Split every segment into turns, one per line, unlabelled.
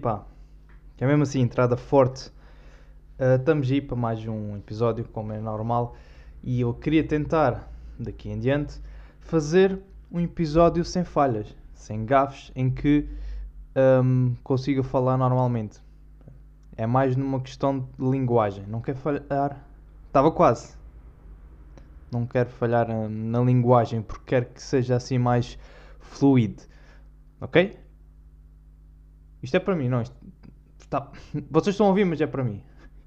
Pá. Que é mesmo assim, entrada forte. Uh, para mais um episódio, como é normal. E eu queria tentar, daqui em diante, fazer um episódio sem falhas, sem gafes, em que um, consiga falar normalmente. É mais numa questão de linguagem. Não quero falhar. Estava quase. Não quero falhar na, na linguagem porque quero que seja assim mais fluido. Ok? Isto é para mim, não. Isto tá... Vocês estão a ouvir, mas é para mim.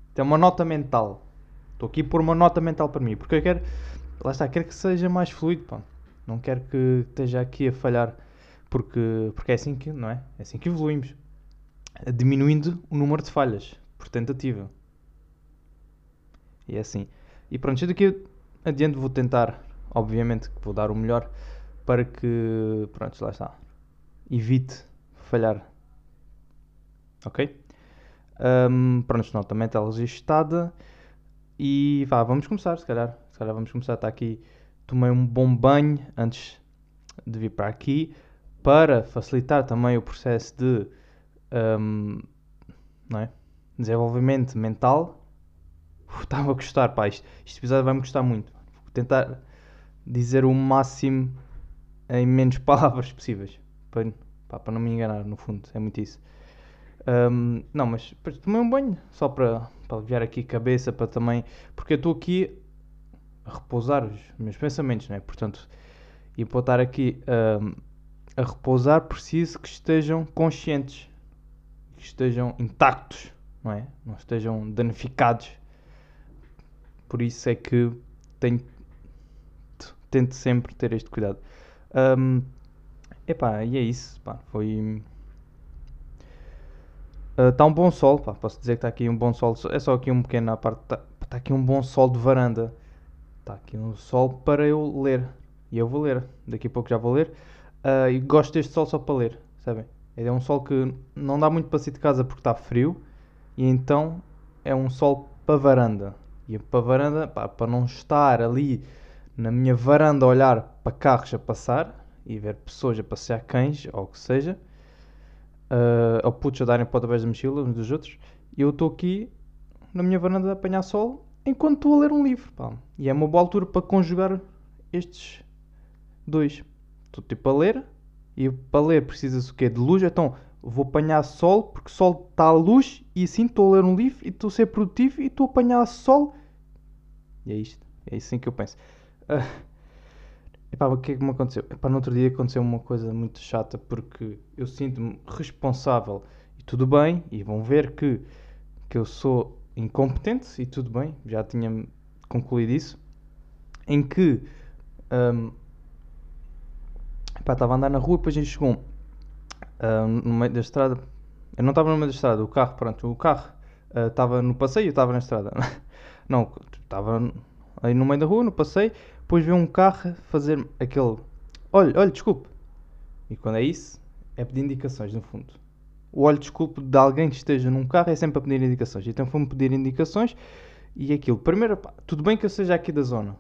Isto é uma nota mental. Estou aqui por uma nota mental para mim. Porque eu quero. Lá está, quero que seja mais fluido. Não quero que esteja aqui a falhar. Porque, porque é assim que, não é? É assim que evoluímos. Diminuindo o número de falhas por tentativa. E é assim. E pronto, daqui adiante vou tentar, obviamente, que vou dar o melhor para que, pronto, lá está, evite falhar Ok? Um, pronto, não, também está registada. E vá, vamos começar, se calhar. Se calhar vamos começar. Está aqui. Tomei um bom banho antes de vir para aqui. Para facilitar também o processo de um, não é? desenvolvimento mental. Estava a gostar, pá. Este, este episódio vai-me gostar muito. Vou tentar dizer o máximo em menos palavras possíveis. Para, pá, para não me enganar, no fundo. É muito isso. Um, não, mas tomei um banho, só para, para aliviar aqui a cabeça, para também. Porque eu estou aqui a repousar os meus pensamentos, não é? Portanto, e para estar aqui um, a repousar, preciso que estejam conscientes, que estejam intactos, não é? Não estejam danificados. Por isso é que tenho, tento sempre ter este cuidado. Um, epá, e é isso, pá, foi Está ah, uh, um bom sol, pá, posso dizer que está aqui um bom sol. É só aqui um pequeno à parte. Está tá aqui um bom sol de varanda. Está aqui um sol para eu ler. E eu vou ler. Daqui a pouco já vou ler. Uh, e gosto deste sol só para ler, sabem? É um sol que não dá muito para sair de casa porque está frio. E então é um sol para varanda. E para varanda, pá, para não estar ali na minha varanda a olhar para carros a passar e ver pessoas a passear cães ou o que seja uh, ao putos a darem pontapés da mochila uns dos outros, e eu estou aqui na minha varanda a apanhar sol enquanto estou a ler um livro. Pá. E é uma boa altura para conjugar estes dois. Estou tipo a ler, e para ler precisa-se o quê? De luz, então vou apanhar sol, porque sol está à luz, e assim estou a ler um livro, e estou a ser produtivo, e estou a apanhar sol. E é isto, é assim que eu penso. Uh, Epá, o que é que me aconteceu? Epá, no outro dia aconteceu uma coisa muito chata porque eu sinto-me responsável e tudo bem, e vão ver que, que eu sou incompetente e tudo bem, já tinha concluído isso, em que um, estava a andar na rua depois a gente chegou um, no meio da estrada, eu não estava no meio da estrada, o carro, pronto, o carro uh, estava no passeio eu estava na estrada. não, estava aí no meio da rua, no passeio, depois vê um carro fazer aquele. Olha, olha, desculpe. E quando é isso, é pedir indicações, no fundo. O olho, desculpe, de alguém que esteja num carro é sempre a pedir indicações. Então foi-me pedir indicações e aquilo. Primeiro, pá, tudo bem que eu seja aqui da zona.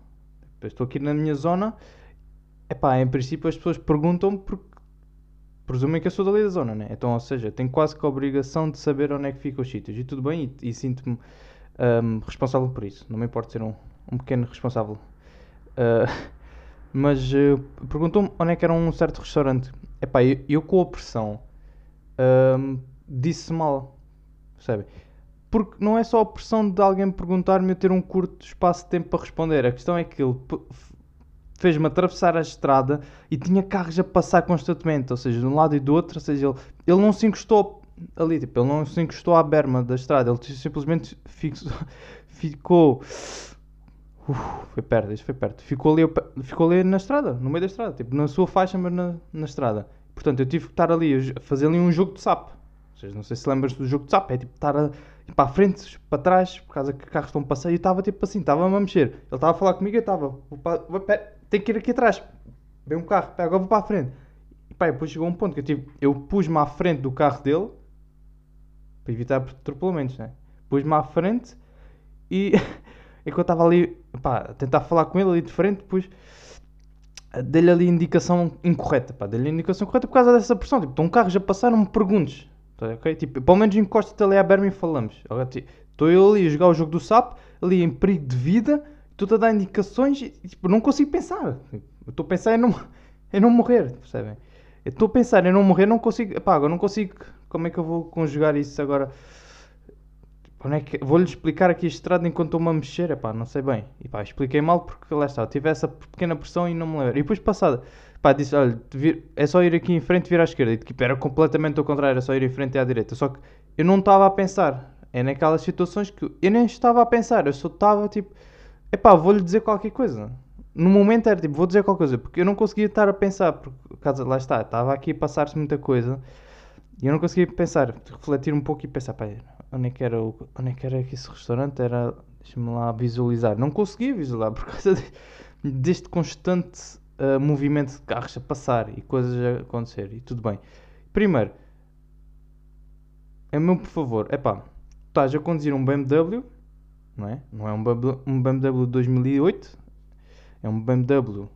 Depois estou aqui na minha zona. É pá, em princípio as pessoas perguntam-me porque presumem que eu sou dali da zona, né? Então, ou seja, tenho quase que a obrigação de saber onde é que ficam os sítios. E tudo bem, e, e sinto-me um, responsável por isso. Não me importa ser um, um pequeno responsável Uh, mas uh, perguntou-me onde é que era um certo restaurante. Epá, eu, eu com a pressão uh, disse mal, percebe? Porque não é só a pressão de alguém me perguntar-me eu ter um curto espaço de tempo para responder. A questão é que ele fez-me atravessar a estrada e tinha carros a passar constantemente, ou seja, de um lado e do outro, ou seja, ele, ele não se encostou ali, tipo, ele não se encostou à berma da estrada, ele simplesmente ficou Uf, foi perto, isto foi perto. Ficou ali, ficou ali na estrada, no meio da estrada, tipo, na sua faixa, mas na, na estrada. Portanto, eu tive que estar ali a fazer ali um jogo de sapo. Não sei se lembras do jogo de sapo, é tipo estar a, para a frente, para trás, por causa que carros estão a passar, e eu estava tipo assim, estava-me a mexer. Ele estava a falar comigo eu estava, tenho que ir aqui atrás. Vem um carro, pá, agora vou para a frente. E pá, depois chegou um ponto que eu, tive, eu pus-me à frente do carro dele, para evitar atropelamentos, né? Pus-me à frente e enquanto eu estava ali pá, a tentar falar com ele ali de frente, depois eh, dei-lhe ali indicação incorreta, pá, dei-lhe indicação incorreta por causa dessa pressão. Tipo, estão carros a passar, não me perguntes. Tá, ok? Tipo, pelo menos encosta-te ali à berma e falamos. Estou eu ali a jogar o jogo do sapo, ali em perigo de vida, tu-te a dar indicações e tipo, não consigo pensar. Estou a pensar em não, em não morrer, percebem? Estou a pensar em não morrer, não consigo. Epá, não consigo. Como é que eu vou conjugar isso agora? É que... Vou-lhe explicar aqui a estrada enquanto estou-me a mexer. Epá, não sei bem. E pá, expliquei mal porque lá está. Tive essa pequena pressão e não me lembro. E depois passada, pá, disse: olha, vir... é só ir aqui em frente e vir à esquerda. E tipo, era completamente ao contrário, era só ir em frente e à direita. Só que eu não estava a pensar. É naquelas situações que eu nem estava a pensar. Eu só estava tipo, epá, vou-lhe dizer qualquer coisa no momento era tipo, vou dizer qualquer coisa, porque eu não conseguia estar a pensar, porque caso, lá está, estava aqui a passar-se muita coisa e eu não conseguia pensar, refletir um pouco e pensar, pá, onde é que era, o, onde é que era esse restaurante? Era, deixa-me lá visualizar. Não conseguia visualizar por causa de, deste constante uh, movimento de carros a passar e coisas a acontecer e tudo bem. Primeiro, é meu por favor, é pá, estás a conduzir um BMW, não é? Não é um BMW, um BMW 2008, é um BMW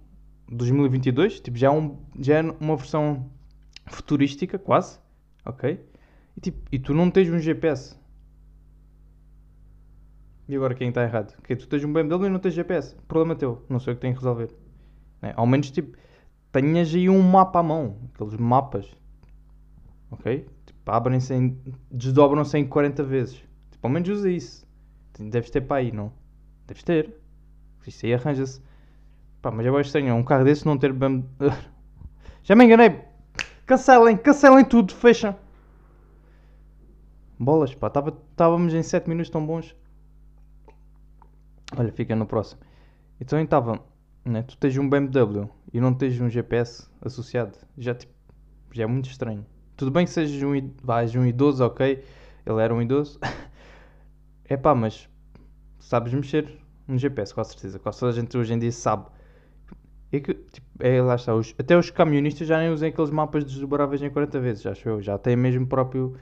2022, tipo, já é, um, já é uma versão futurística, quase, ok? E, tipo, e tu não tens um GPS. E agora quem está errado? Que tu tens um BMW e não tens GPS. Problema teu, não sei o que tenho que resolver. É, ao menos, tipo, tenhas aí um mapa à mão, aqueles mapas, ok? Tipo, abrem-se, em, desdobram-se em 40 vezes. Tipo, ao menos usa isso. Deves ter para aí, não? Deves ter. Isso aí arranja-se. Pá, mas eu acho estranho, é um carro desse não ter BMW. Já me enganei. Cancelem, cancelem tudo, fecha. Bolas, pá, estávamos em 7 minutos tão bons. Olha, fica no próximo. Então estava, né, tu tens um BMW e não tens um GPS associado. Já, tipo, já é muito estranho. Tudo bem que sejas um, vais um idoso, ok. Ele era um idoso. é pá, mas sabes mexer no GPS, com certeza. Quase toda a gente hoje em dia sabe. É que, tipo, é, lá está, os, até os camionistas já nem usam aqueles mapas desdobráveis em 40 vezes, acho eu. Já têm mesmo próprio,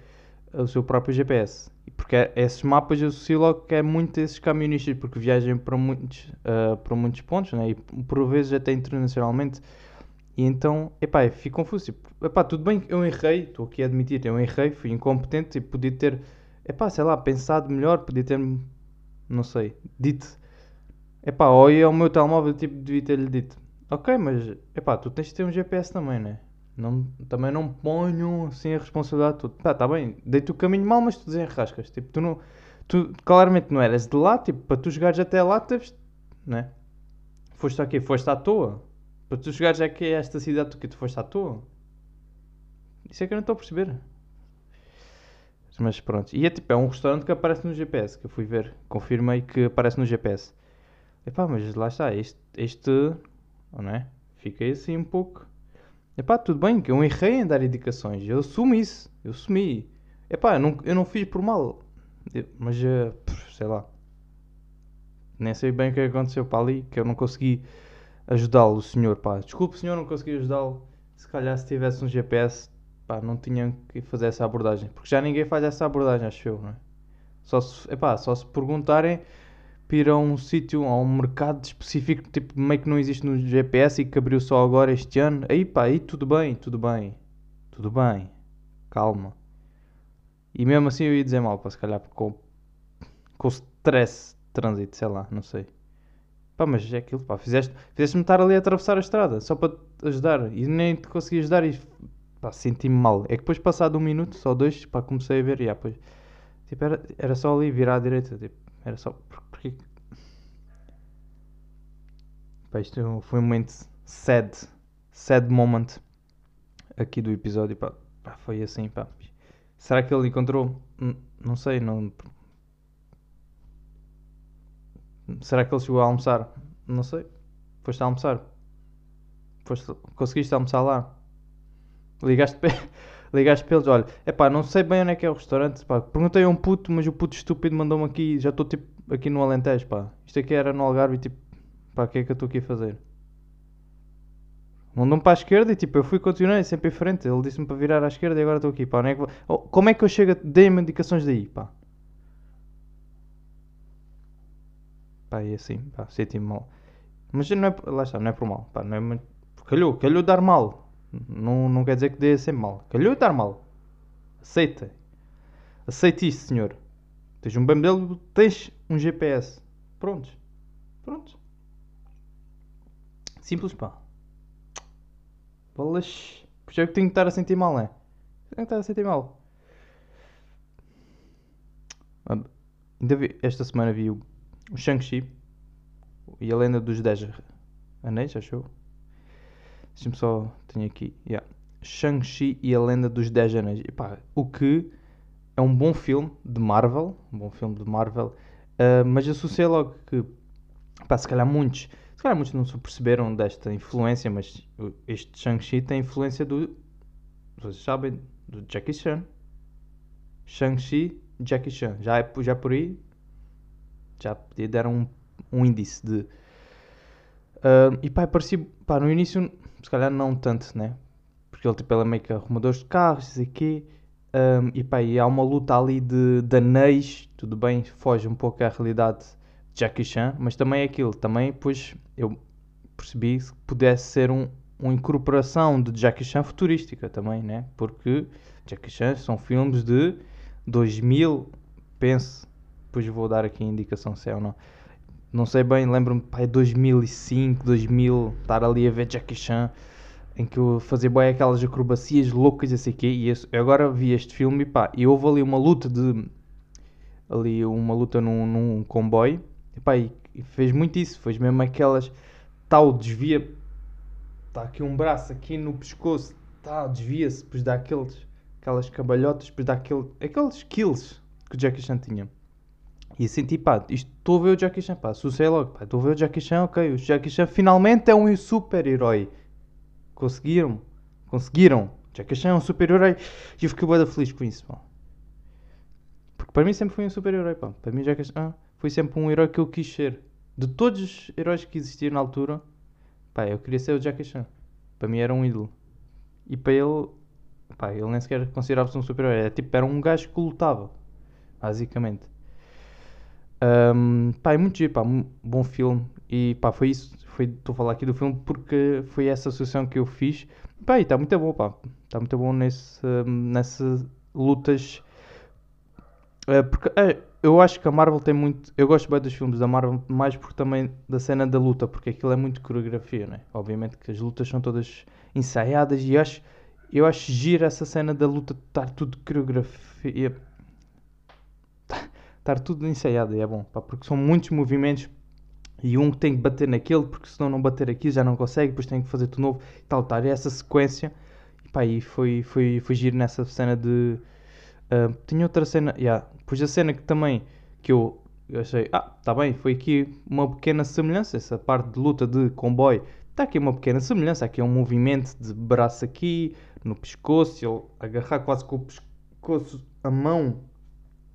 o seu próprio GPS. Porque é, esses mapas eu associo logo que é muito esses camionistas, porque viajam para muitos, uh, para muitos pontos, né? e por vezes até internacionalmente. E então, epá, fico confuso. Tipo, epá, tudo bem, eu errei, estou aqui a admitir, eu errei, fui incompetente e podia ter, epá, sei lá, pensado melhor, podia ter, não sei, dito, epá, ou ia ao meu telemóvel, tipo, devia ter-lhe dito, Ok, mas epá, tu tens de ter um GPS também, né? Não, também não ponham assim a responsabilidade toda. Pá, tá bem, dei-te o caminho mal, mas tu desenrascas. Tipo, tu não. Tu claramente não eras de lá, tipo, para tu chegares até lá, teves. Né? Foste aqui, foste à toa. Para tu chegares aqui a esta cidade, tu que tu foste à toa. Isso é que eu não estou a perceber. Mas pronto. E é tipo, é um restaurante que aparece no GPS, que eu fui ver. Confirmei que aparece no GPS. Epá, mas lá está, este, este não é? Fiquei assim um pouco. Epá, tudo bem, que eu errei em dar indicações. Eu assumo isso. Eu assumi. Epá, eu não, eu não fiz por mal. mas, uh, sei lá. Nem sei bem o que aconteceu para ali, que eu não consegui ajudá-lo, o senhor, pá. Desculpe, senhor, não consegui ajudá-lo. Se calhar se tivesse um GPS, pá, não tinha que fazer essa abordagem. Porque já ninguém faz essa abordagem, acho eu, não é? Só se, epá, só se perguntarem para ir a um sítio, a um mercado específico, tipo, meio que não existe no GPS e que abriu só agora este ano. Aí pá, aí tudo bem, tudo bem, tudo bem, calma. E mesmo assim eu ia dizer mal, para se calhar com, com stress de trânsito, sei lá, não sei. Pá, mas é aquilo, pá, fizeste-me fizeste estar ali a atravessar a estrada, só para te ajudar, e nem te consegui ajudar e pá, senti-me mal. É que depois passado um minuto, só dois, pá, comecei a ver e ah, pois, tipo, era, era só ali virar à direita, tipo, era só porque. Pá, isto foi um momento sad. Sad moment aqui do episódio. Pá, pá, foi assim, pá. Será que ele encontrou? Não sei, não. Será que ele chegou a almoçar? Não sei. Foste a almoçar? Foste... Conseguiste almoçar lá? Ligaste para ligaste para eles, olha, é pá, não sei bem onde é que é o restaurante, pá. Perguntei a um puto, mas o puto estúpido mandou-me aqui, já estou tipo aqui no Alentejo, pá. Isto aqui era no Algarve tipo, pá, o que é que eu estou aqui a fazer? Mandou-me para a esquerda e tipo, eu fui continuei sempre em frente. Ele disse-me para virar à esquerda e agora estou aqui, pá. É que oh, como é que eu chego? Dei-me indicações daí, pá. Pá, e assim, pá, senti-me mal. Mas não é, lá está, não é por mal, pá, não é Calhou, calhou dar mal. Não, não quer dizer que dê sempre mal. Calhou dar mal. Aceita. Aceite isso, senhor. Tens um BMW, tens um GPS. Prontos. Prontos. Simples, pá. Bolas. Por é que tenho que estar a sentir mal, é? Tenho que estar a sentir mal. Ainda vi, esta semana vi o, o Shang-Chi e a lenda dos 10 anéis, achou? Deixa-me só. Tenho aqui. Yeah. Shang-Chi e a lenda dos 10 anéis. E, pá, o que é um bom filme de Marvel. Um bom filme de Marvel. Uh, mas associei logo que. Pá, se calhar muitos. Se calhar muitos não se perceberam desta influência, mas este Shang-Chi tem influência do. Vocês sabem, do Jackie Chan. Shang-Chi, Jackie Chan. Já, é, já por aí. Já dar um, um índice de. Uh, e pá, parecia. Pá, no início, se calhar não tanto, né? Porque ele, tipo, ele é meio que arrumador de carros, e aqui. Um, e pá, e há uma luta ali de, de anéis, tudo bem, foge um pouco à realidade de Jackie Chan, mas também é aquilo, também, pois, eu percebi que pudesse ser um, uma incorporação de Jackie Chan futurística também, né? Porque Jackie Chan são filmes de 2000, penso, depois vou dar aqui a indicação se é ou não. Não sei bem, lembro-me, pá, 2005, 2000, estar ali a ver Jackie Chan, em que eu fazia bem aquelas acrobacias loucas e assim quê, e eu agora vi este filme e pá, e houve ali uma luta de, ali uma luta num, num comboio, e pá, e, e fez muito isso, fez mesmo aquelas, tal, desvia, está aqui um braço aqui no pescoço, tal, desvia-se, depois dá aqueles, aquelas cabalhotas, depois dá aquele, aqueles kills que o Jackie Chan tinha. E senti, pá, estou a ver o Jackie Chan, pá, associei logo, pá, estou a ver o Jackie Chan, ok, o Jackie Chan finalmente é um super-herói. Conseguiram, conseguiram. Jackie Chan é um super-herói e eu fiquei bem feliz com isso, pá. Porque para mim sempre foi um super-herói, pá. Para mim Jackie Chan foi sempre um herói que eu quis ser. De todos os heróis que existiam na altura, pá, eu queria ser o Jackie Chan. Para mim era um ídolo. E para ele, pá, ele nem sequer considerava-se um super-herói. Era tipo, era um gajo que lutava, basicamente. Um, pá, é muito giro, pá, bom filme. E pá, foi isso. Estou a falar aqui do filme porque foi essa associação que eu fiz. Pá, e está muito bom, pá. Está muito bom nesse, nessas lutas. Uh, porque uh, eu acho que a Marvel tem muito. Eu gosto bem dos filmes da Marvel, mais porque também da cena da luta, porque aquilo é muito coreografia, né? Obviamente que as lutas são todas ensaiadas e eu acho, eu acho gira essa cena da luta estar tudo coreografia estar tudo ensaiado e é bom, pá, porque são muitos movimentos e um tem que bater naquele, porque senão não bater aqui já não consegue, depois tem que fazer tudo novo e tal, tal. E essa sequência, e pá, e foi, foi, foi giro nessa cena de. Uh, tinha outra cena, yeah, depois a cena que também que eu achei, ah, tá bem, foi aqui uma pequena semelhança, essa parte de luta de comboio, está aqui uma pequena semelhança, aqui é um movimento de braço aqui, no pescoço, ele agarrar quase com o pescoço, a mão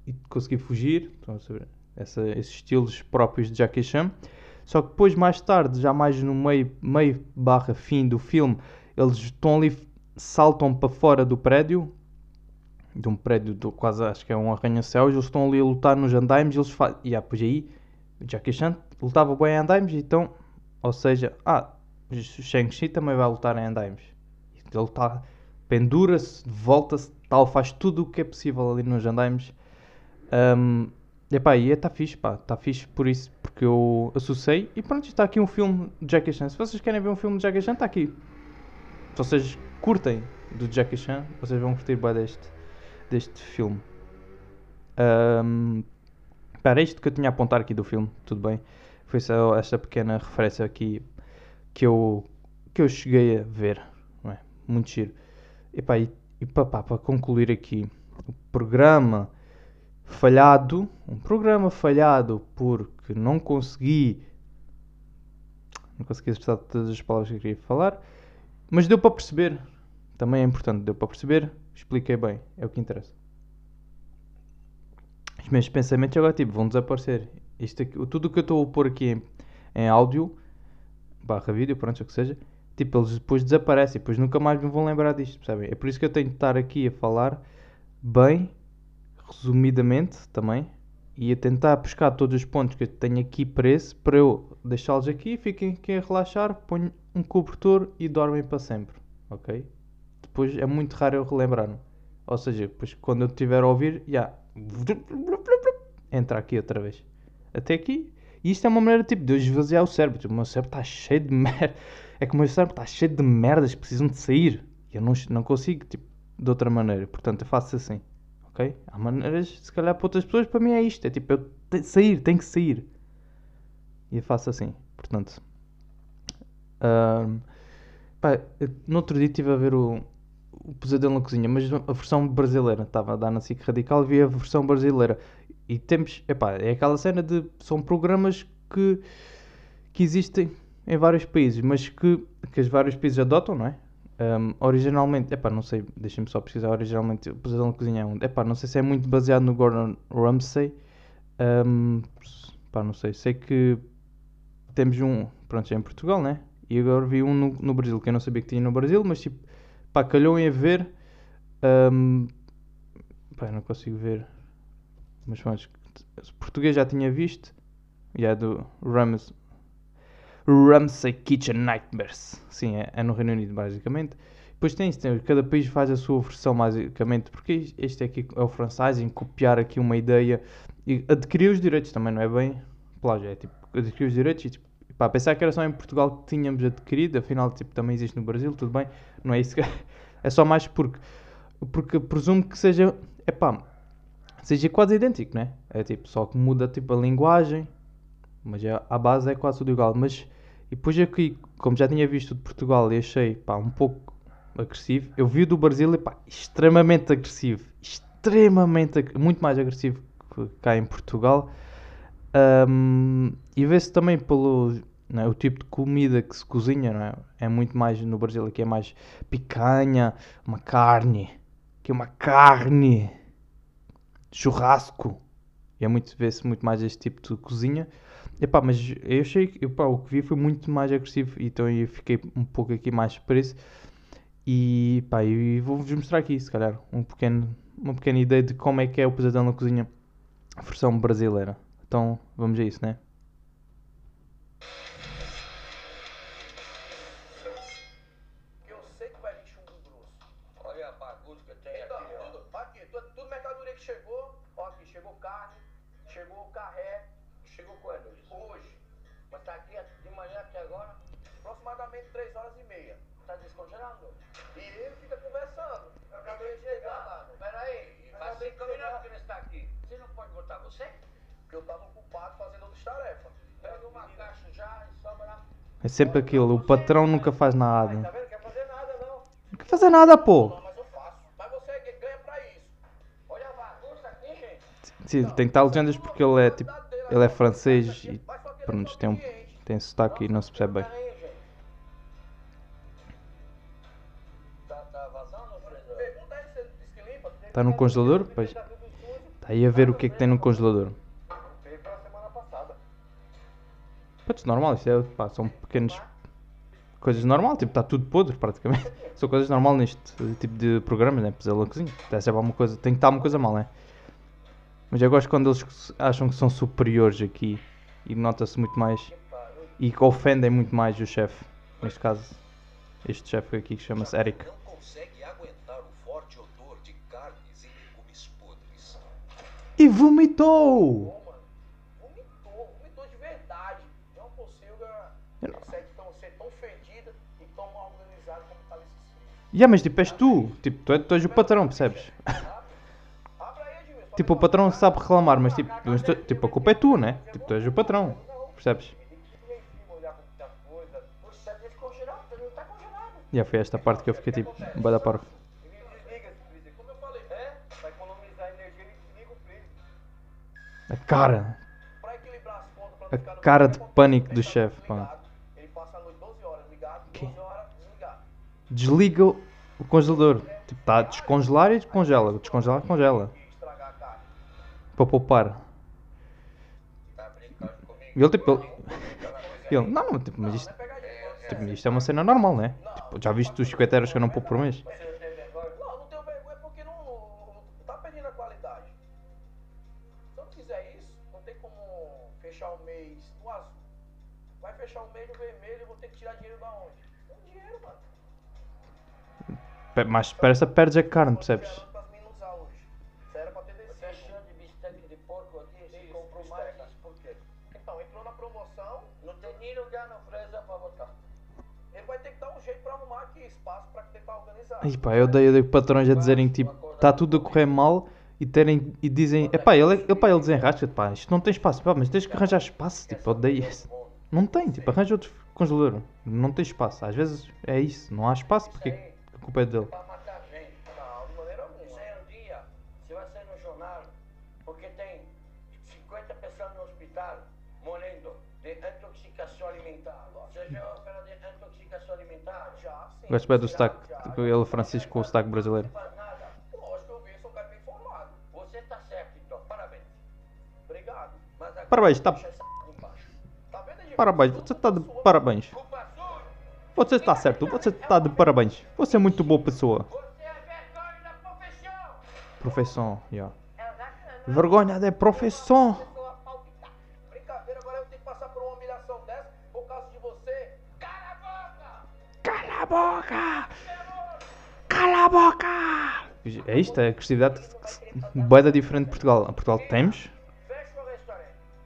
e conseguir fugir. Saber? Essa, esses estilos próprios de Jackie Chan. Só que depois, mais tarde, já mais no meio, meio barra fim do filme, eles estão ali, saltam para fora do prédio, de um prédio do, quase acho que é um arranha-céus, eles estão ali a lutar nos andaimes eles fazem. E pois aí, Jackie Chan lutava bem em andaimes, então, ou seja, ah, Shang-Chi também vai lutar em andaimes. Ele está, pendura-se, volta-se, tal, faz tudo o que é possível ali nos andaimes um, epá, e está fixe, pá, está fixe por isso, porque eu associei e pronto, está aqui um filme de Jackie Chan. Se vocês querem ver um filme de Jackie Chan, está aqui. Se vocês curtem do Jackie Chan, vocês vão curtir bem deste, deste filme. Um, para isto que eu tinha a apontar aqui do filme, tudo bem. Foi só esta pequena referência aqui que eu, que eu cheguei a ver. É? Muito giro. Epá, e, e para concluir aqui, o programa falhado, um programa falhado porque não consegui não consegui expressar todas as palavras que eu queria falar, mas deu para perceber. Também é importante, deu para perceber, expliquei bem, é o que interessa. Os meus pensamentos agora tipo, vão desaparecer. Isto aqui, tudo o que eu estou a pôr aqui em, em áudio, barra vídeo, pronto, o que seja, tipo, eles depois desaparecem, depois nunca mais me vão lembrar disto, percebem? É por isso que eu tenho de estar aqui a falar bem resumidamente também, e a tentar buscar todos os pontos que eu tenho aqui preso para eu deixá-los aqui, fiquem aqui a relaxar, ponho um cobertor e dormem para sempre, ok? Depois é muito raro eu relembrar-me, Ou seja, depois quando eu estiver a ouvir, já. Entra aqui outra vez. Até aqui. E isto é uma maneira tipo de eu esvaziar o cérebro. Tipo, o meu cérebro está cheio de merda. É que o meu cérebro está cheio de merdas que precisam de sair. E eu não, não consigo, tipo, de outra maneira. Portanto, eu faço assim. Ok? Há maneiras, se calhar para outras pessoas, para mim é isto. É tipo, eu que sair, tenho que sair. E eu faço assim. Portanto. Um, pá, no outro dia estive a ver o, o Pesadelo na Cozinha, mas a versão brasileira. Estava a dar na SIC Radical, vi a versão brasileira. E temos, epá, é aquela cena de. São programas que, que existem em vários países, mas que, que os vários países adotam, não é? Um, originalmente, epá, não sei, deixem-me só pesquisar. Originalmente, o Pesadelo na Cozinha é um. Epá, não sei se é muito baseado no Gordon Ramsay. Um, pá, não sei. Sei que temos um, pronto, já em Portugal, né? E agora vi um no, no Brasil, que eu não sabia que tinha no Brasil, mas tipo, pá, calhou em ver. Um, pá, não consigo ver. Mas pronto, português já tinha visto. E é do Rams, Ramsay Kitchen Nightmares. Sim, é, é, no Reino Unido, basicamente. Depois tem isso, cada país faz a sua versão, basicamente, porque este aqui é o franchising, copiar aqui uma ideia e adquirir os direitos também, não é bem plágio, é tipo, adquirir os direitos e tipo, pá, pensar que era só em Portugal que tínhamos adquirido, afinal, tipo, também existe no Brasil, tudo bem, não é isso que... é só mais porque, porque presumo que seja, é pá, seja quase idêntico, né? É tipo, só que muda tipo a linguagem, mas a base é quase tudo igual, mas e depois aqui, como já tinha visto de Portugal e achei pá, um pouco agressivo, eu vi o do Brasil e pá, extremamente agressivo. Extremamente, muito mais agressivo que cá em Portugal. Um, e vê-se também pelo é? o tipo de comida que se cozinha, não é? É muito mais no Brasil aqui é mais picanha, uma carne, que é uma carne, churrasco. E é muito vê-se muito mais este tipo de cozinha. Epá, mas eu achei que epá, o que vi foi muito mais agressivo, então eu fiquei um pouco aqui mais preso. E pá, e vou-vos mostrar aqui, se calhar, um pequeno, uma pequena ideia de como é que é o pesadelo na cozinha, versão brasileira. Então vamos a isso, né? É sempre aquilo, o patrão nunca faz nada. Não quer fazer nada, pô. Sim, tem que estar legendas porque ele é tipo. Ele é francês e pronto, tem, um, tem sotaque e não se percebe bem. Está no congelador? Pois. Está aí a ver o que é que tem no congelador. Putz, normal, isto é, pá, são pequenas coisas normal, tipo, está tudo podre praticamente. são coisas normal neste tipo de programas, né? Pesadelo na cozinha. Tem, sempre alguma coisa, tem que estar uma coisa mal, né? Mas eu gosto quando eles acham que são superiores aqui e nota-se muito mais e que ofendem muito mais o chefe. Neste caso, este chefe aqui que chama-se Eric. E vomitou! Yeah, mas tipo, és tu. Tipo, tu, és, tu és o patrão, percebes? tipo, o patrão sabe reclamar, mas tipo, tu, tipo, a culpa é tu, né? Tipo, tu és o patrão, percebes? E yeah, foi esta parte que eu fiquei tipo, bada parvo. A cara. A cara de pânico do chefe, pá. Desliga o congelador. Tipo, está a descongelar e descongela. Descongelar, congela. Para poupar. E ele tipo. Ele, ele não, tipo, mas isto, tipo, isto é uma cena normal, né? Tipo, já viste os 50 euros que eu não poupo por mês? mas depressa perdes a carne, percebes? E pá, eu odeio, odeio patrões a dizerem tipo, está tudo a correr mal e terem e dizem, é ele, epá, ele é, desenrasca-te, pá, isto não tem espaço, pá, mas tens que arranjar espaço, tipo, odeio isso. Não tem, tipo, arranja outro congelador, não tem espaço. Às vezes é isso, não há espaço, porque culpa é dele.
Pra matar gente. Não, de maneira alguma. Isso aí é um dia, você vai sair no jornal, porque tem 50 pessoas no hospital morrendo de intoxicação alimentar. Você já opera de intoxicação alimentar? Já, sim.
Gosto bem do sotaque, tipo, ele Francisco com o sotaque brasileiro.
Tá então. Parabéns.
Tá-.
Tá?
Parabéns, você está de parabéns. Você está certo, você está de parabéns. Você é muito boa pessoa.
Profissão.
Yeah. Vergonha de profissão.
Cala a boca!
Cala a boca! É isto, é a agressividade boeda diferente de Portugal. A Portugal temos,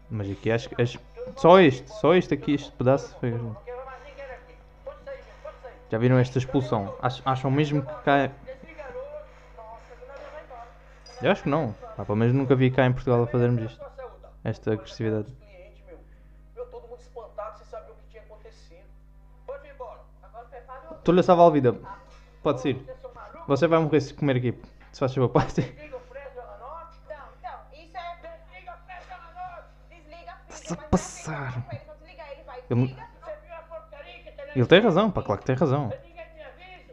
mas aqui acho que só este, só este aqui, este pedaço foi. Já viram esta expulsão? Ach- Acham mesmo que cá. é-. Eu acho que não. Pá, pelo menos nunca vi cá em Portugal a fazermos isto. Esta agressividade. Estou-lhe a salvar a vida. Pode
malucos?
Você vai morrer se comer aqui. Se faz favor,
então, é.
Desliga
a
Se passar.
ele, Ele
tem
razão, pá, claro que tem razão.
É é isso?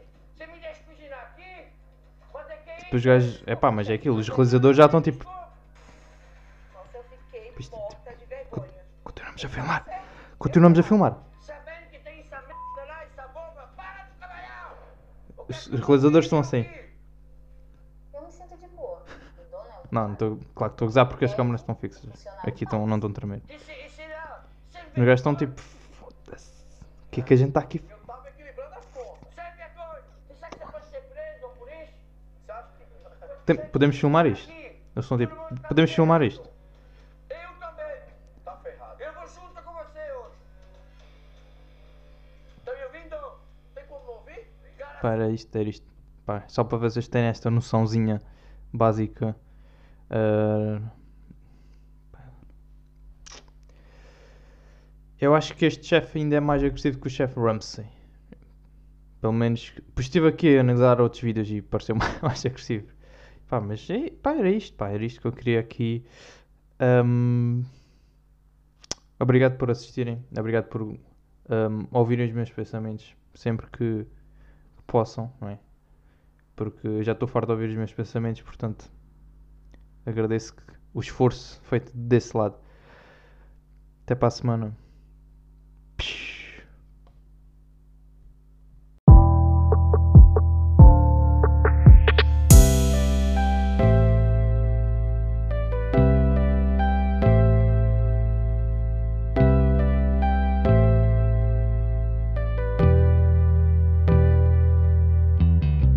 Os gajos. É pá, mas é aquilo. Os realizadores já estão tipo.
Nossa, eu fiquei
Isto-
morta de vergonha.
Continuamos a filmar. Continuamos a filmar.
Trabalhar!
Os realizadores estão assim.
Eu me sinto de boa. Não dou, não.
Estou. Claro que estou a gozar porque as câmaras estão fixas. Aqui estão, não estão a tremer.
Não.
Os gajos estão tipo. Que é que a gente está aqui?
Eu tava equilibrando as contas. Sem vergonha. Você sabe que você pode ser preso por isso? Acha que...
Tem- podemos filmar isto?
Aqui,
Eles estão tipo.
tá
Podemos filmar isto?
Eu também. Tá ferrado. Eu vou junto com você hoje. Tá me ouvindo? Tem como ouvir?
Para isto, era isto. Pá, só para vocês terem esta noçãozinha básica. Ah, eu acho que este chefe ainda é mais agressivo que o chefe Ramsey. Pelo menos. Pois estive aqui a analisar outros vídeos e pareceu mais, agressivo. Pá, mas pá, era isto, pá, era isto que eu queria aqui. Ahm, obrigado por assistirem. Obrigado por ahm, ouvirem os meus pensamentos sempre que possam, não é? Porque já estou farto de ouvir os meus pensamentos, portanto agradeço o esforço feito desse lado. Até para a semana.